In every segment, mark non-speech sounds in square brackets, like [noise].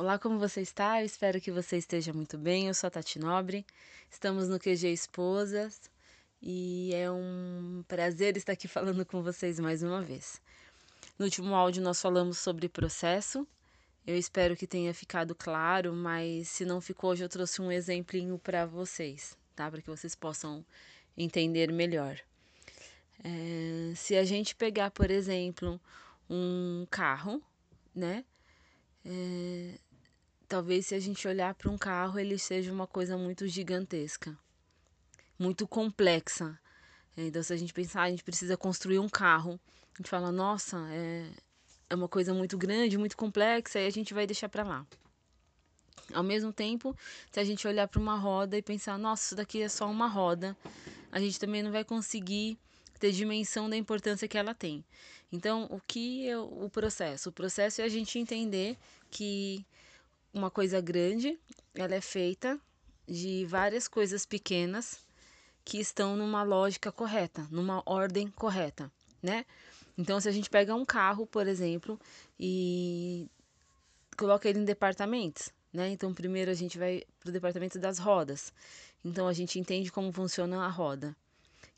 Olá, como você está? Eu espero que você esteja muito bem. Eu sou a Tati Nobre, estamos no QG Esposas e é um prazer estar aqui falando com vocês mais uma vez. No último áudio, nós falamos sobre processo. Eu espero que tenha ficado claro, mas se não ficou, hoje eu trouxe um exemplinho para vocês, tá? Para que vocês possam entender melhor. É, se a gente pegar, por exemplo, um carro, né? É, talvez se a gente olhar para um carro, ele seja uma coisa muito gigantesca, muito complexa. Então, se a gente pensar, a gente precisa construir um carro, a gente fala, nossa, é, é uma coisa muito grande, muito complexa, e a gente vai deixar para lá. Ao mesmo tempo, se a gente olhar para uma roda e pensar, nossa, isso daqui é só uma roda, a gente também não vai conseguir ter dimensão da importância que ela tem. Então, o que é o processo? O processo é a gente entender que uma coisa grande, ela é feita de várias coisas pequenas que estão numa lógica correta, numa ordem correta, né? Então, se a gente pega um carro, por exemplo, e coloca ele em departamentos, né? Então, primeiro a gente vai para o departamento das rodas. Então, a gente entende como funciona a roda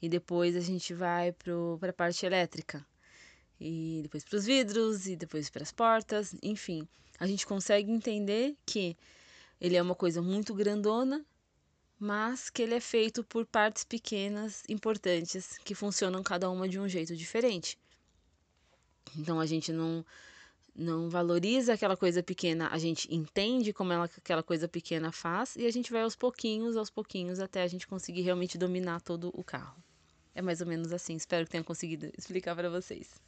e depois a gente vai para a parte elétrica, e depois para os vidros, e depois para as portas, enfim. A gente consegue entender que ele é uma coisa muito grandona, mas que ele é feito por partes pequenas, importantes, que funcionam cada uma de um jeito diferente. Então a gente não não valoriza aquela coisa pequena, a gente entende como ela, aquela coisa pequena faz e a gente vai aos pouquinhos, aos pouquinhos, até a gente conseguir realmente dominar todo o carro. É mais ou menos assim. Espero que tenha conseguido explicar para vocês.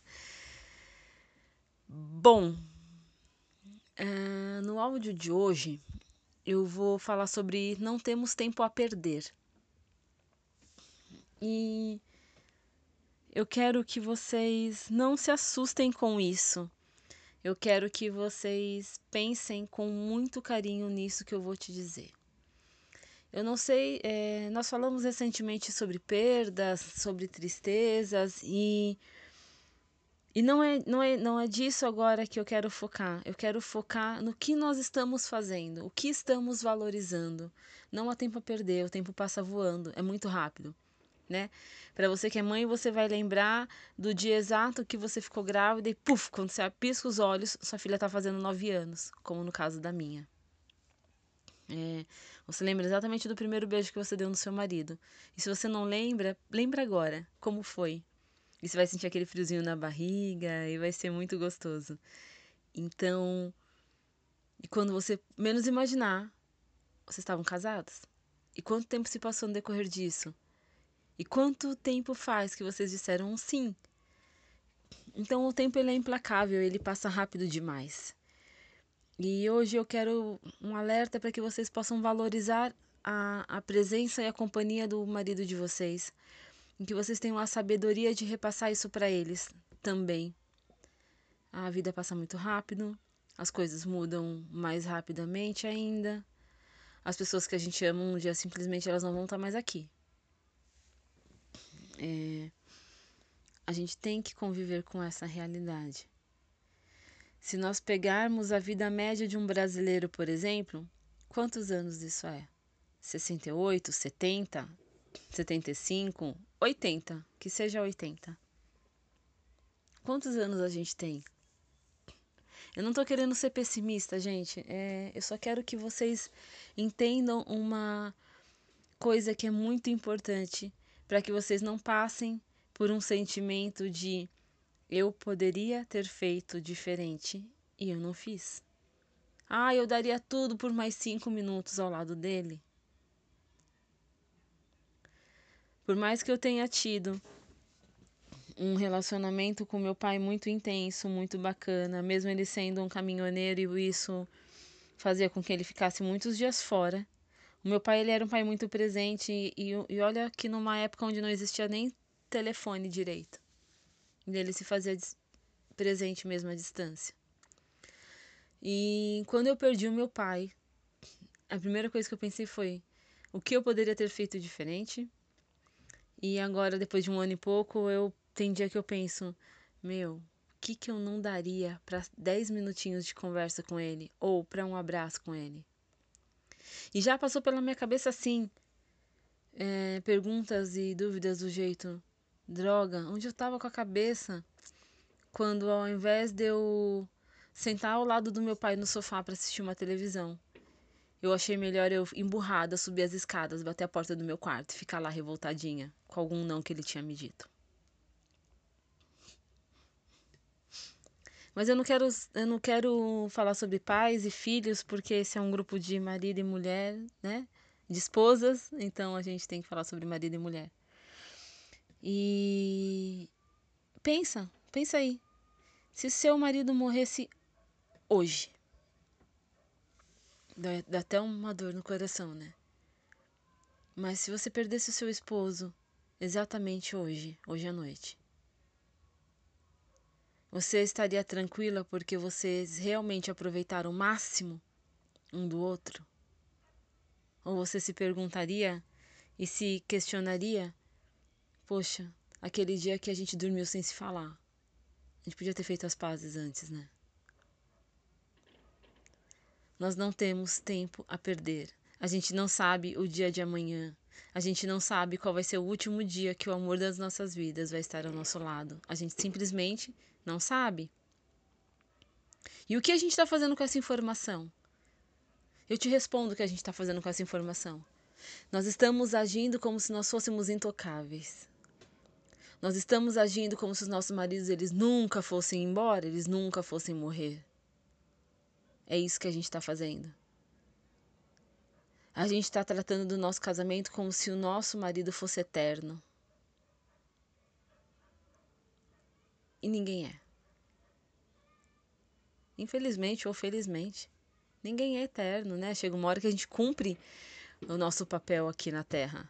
Bom, uh, no áudio de hoje eu vou falar sobre não temos tempo a perder. E eu quero que vocês não se assustem com isso. Eu quero que vocês pensem com muito carinho nisso que eu vou te dizer. Eu não sei, é, nós falamos recentemente sobre perdas, sobre tristezas e e não é, não, é, não é disso agora que eu quero focar. Eu quero focar no que nós estamos fazendo, o que estamos valorizando. Não há tempo a perder, o tempo passa voando, é muito rápido. Né? Para você que é mãe, você vai lembrar do dia exato que você ficou grávida e, puf, quando você pisca os olhos, sua filha está fazendo nove anos, como no caso da minha. É, você lembra exatamente do primeiro beijo que você deu no seu marido. E se você não lembra, lembra agora como foi. E você vai sentir aquele friozinho na barriga e vai ser muito gostoso. Então, e quando você menos imaginar, vocês estavam casados? E quanto tempo se passou no decorrer disso? E quanto tempo faz que vocês disseram um sim? Então o tempo ele é implacável, ele passa rápido demais. E hoje eu quero um alerta para que vocês possam valorizar a, a presença e a companhia do marido de vocês. E que vocês tenham a sabedoria de repassar isso para eles também. A vida passa muito rápido, as coisas mudam mais rapidamente ainda. As pessoas que a gente ama um dia simplesmente elas não vão estar mais aqui. É, a gente tem que conviver com essa realidade. Se nós pegarmos a vida média de um brasileiro, por exemplo, quantos anos isso é? 68, 70, 75, 80, que seja 80. Quantos anos a gente tem? Eu não tô querendo ser pessimista, gente. É, eu só quero que vocês entendam uma coisa que é muito importante para que vocês não passem por um sentimento de eu poderia ter feito diferente e eu não fiz. Ah, eu daria tudo por mais cinco minutos ao lado dele. Por mais que eu tenha tido um relacionamento com meu pai muito intenso, muito bacana, mesmo ele sendo um caminhoneiro e isso fazia com que ele ficasse muitos dias fora. O meu pai ele era um pai muito presente e, e olha que numa época onde não existia nem telefone direito dele se fazia presente mesmo à distância. E quando eu perdi o meu pai, a primeira coisa que eu pensei foi o que eu poderia ter feito diferente. E agora, depois de um ano e pouco, eu tem dia que eu penso, meu, o que, que eu não daria para 10 minutinhos de conversa com ele ou para um abraço com ele? E já passou pela minha cabeça assim, é, perguntas e dúvidas do jeito: droga, onde eu estava com a cabeça quando ao invés de eu sentar ao lado do meu pai no sofá para assistir uma televisão, eu achei melhor eu emburrada subir as escadas, bater a porta do meu quarto e ficar lá revoltadinha com algum não que ele tinha me dito. Mas eu não quero, eu não quero falar sobre pais e filhos, porque esse é um grupo de marido e mulher, né? De esposas, então a gente tem que falar sobre marido e mulher. E pensa, pensa aí. Se seu marido morresse hoje, dá, dá até uma dor no coração, né? Mas se você perdesse o seu esposo exatamente hoje, hoje à noite, você estaria tranquila porque vocês realmente aproveitaram o máximo um do outro? Ou você se perguntaria e se questionaria: Poxa, aquele dia que a gente dormiu sem se falar, a gente podia ter feito as pazes antes, né? Nós não temos tempo a perder. A gente não sabe o dia de amanhã. A gente não sabe qual vai ser o último dia que o amor das nossas vidas vai estar ao nosso lado. A gente simplesmente não sabe. E o que a gente está fazendo com essa informação? Eu te respondo o que a gente está fazendo com essa informação. Nós estamos agindo como se nós fôssemos intocáveis. Nós estamos agindo como se os nossos maridos eles nunca fossem embora, eles nunca fossem morrer. É isso que a gente está fazendo. A gente está tratando do nosso casamento como se o nosso marido fosse eterno. e ninguém é. Infelizmente ou felizmente, ninguém é eterno, né? Chega uma hora que a gente cumpre o nosso papel aqui na Terra.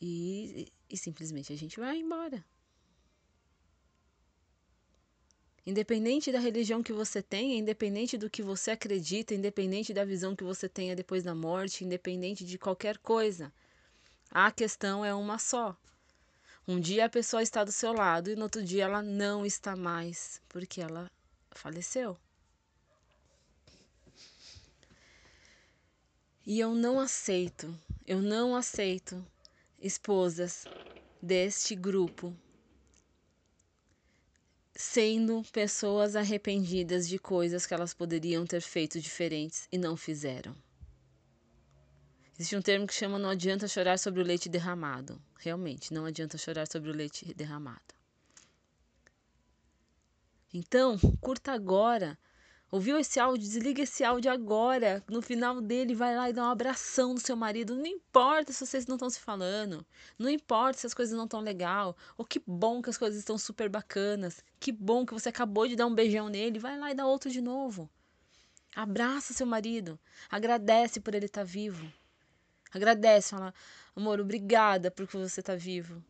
E, e simplesmente a gente vai embora. Independente da religião que você tenha, independente do que você acredita, independente da visão que você tenha depois da morte, independente de qualquer coisa, a questão é uma só. Um dia a pessoa está do seu lado e no outro dia ela não está mais, porque ela faleceu. E eu não aceito, eu não aceito esposas deste grupo sendo pessoas arrependidas de coisas que elas poderiam ter feito diferentes e não fizeram. Existe um termo que chama não adianta chorar sobre o leite derramado. Realmente, não adianta chorar sobre o leite derramado. Então, curta agora. Ouviu esse áudio? Desliga esse áudio agora. No final dele, vai lá e dá um abração no seu marido. Não importa se vocês não estão se falando. Não importa se as coisas não estão legal. Ou que bom que as coisas estão super bacanas. Que bom que você acabou de dar um beijão nele. Vai lá e dá outro de novo. Abraça seu marido. Agradece por ele estar vivo. Agradece, fala, amor, obrigada porque você tá vivo.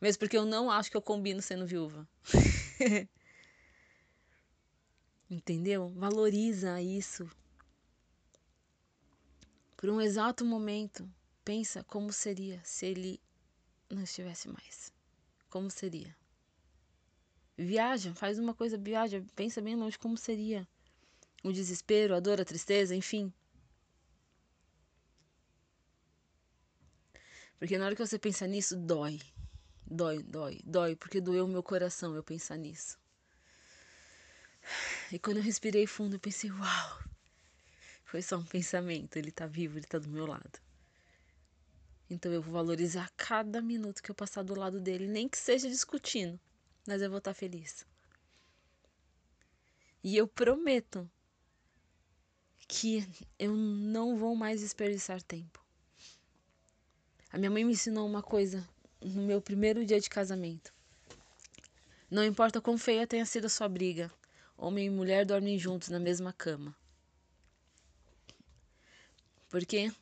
Mesmo porque eu não acho que eu combino sendo viúva. [laughs] Entendeu? Valoriza isso. Por um exato momento, pensa como seria se ele não estivesse mais. Como seria? Viaja, faz uma coisa, viaja, pensa bem longe como seria. O desespero, a dor, a tristeza, enfim. Porque na hora que você pensa nisso, dói. Dói, dói, dói, porque doeu o meu coração eu pensar nisso. E quando eu respirei fundo, eu pensei, uau, foi só um pensamento, ele tá vivo, ele tá do meu lado. Então eu vou valorizar cada minuto que eu passar do lado dele, nem que seja discutindo, mas eu vou estar tá feliz. E eu prometo que eu não vou mais desperdiçar tempo. A minha mãe me ensinou uma coisa no meu primeiro dia de casamento. Não importa quão feia tenha sido a sua briga, homem e mulher dormem juntos na mesma cama. Porque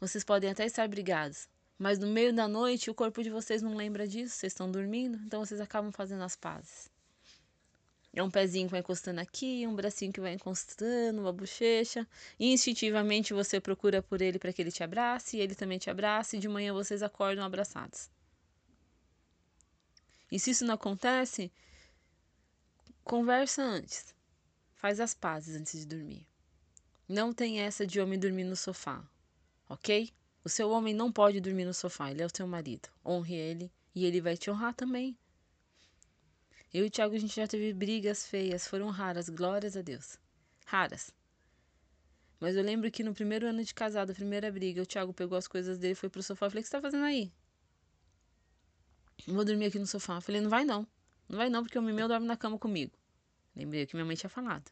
vocês podem até estar brigados, mas no meio da noite o corpo de vocês não lembra disso, vocês estão dormindo, então vocês acabam fazendo as pazes. É um pezinho que vai encostando aqui, um bracinho que vai encostando, uma bochecha. Instintivamente você procura por ele para que ele te abrace, e ele também te abrace, e de manhã vocês acordam abraçados. E se isso não acontece, Conversa antes. Faz as pazes antes de dormir. Não tem essa de homem dormir no sofá, ok? O seu homem não pode dormir no sofá, ele é o seu marido. Honre ele e ele vai te honrar também. Eu e o Thiago, a gente já teve brigas feias, foram raras, glórias a Deus. Raras. Mas eu lembro que no primeiro ano de casado, a primeira briga, o Thiago pegou as coisas dele, foi pro sofá. Eu falei: O que você tá fazendo aí? Vou dormir aqui no sofá. Eu falei: Não vai não. Não vai não, porque o meu dorme na cama comigo. Lembrei que minha mãe tinha falado.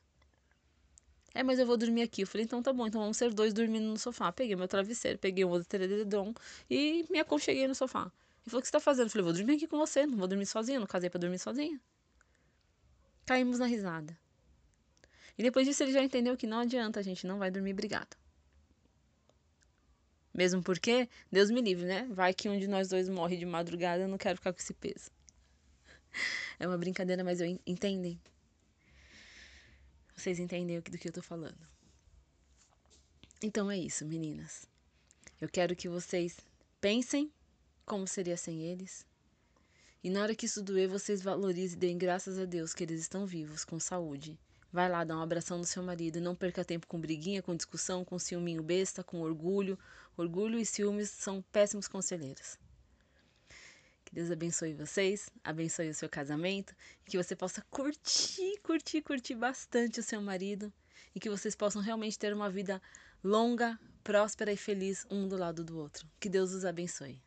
É, mas eu vou dormir aqui. Eu falei, então tá bom, então vamos ser dois dormindo no sofá. Peguei meu travesseiro, peguei um outro edredom e me aconcheguei no sofá. Ele falou, o que você tá fazendo? Eu falei, vou dormir aqui com você, não vou dormir sozinha, não casei pra dormir sozinha. Caímos na risada. E depois disso ele já entendeu que não adianta, a gente não vai dormir brigado. Mesmo porque, Deus me livre, né? Vai que um de nós dois morre de madrugada, eu não quero ficar com esse peso. É uma brincadeira, mas eu entendem? Vocês entendem do que eu tô falando. Então é isso, meninas. Eu quero que vocês pensem como seria sem eles. E na hora que isso doer, vocês valorizem e deem graças a Deus que eles estão vivos, com saúde. Vai lá, dá um abração no seu marido. Não perca tempo com briguinha, com discussão, com ciúminho besta, com orgulho. Orgulho e ciúmes são péssimos conselheiros. Que Deus abençoe vocês, abençoe o seu casamento, que você possa curtir, curtir, curtir bastante o seu marido e que vocês possam realmente ter uma vida longa, próspera e feliz um do lado do outro. Que Deus os abençoe.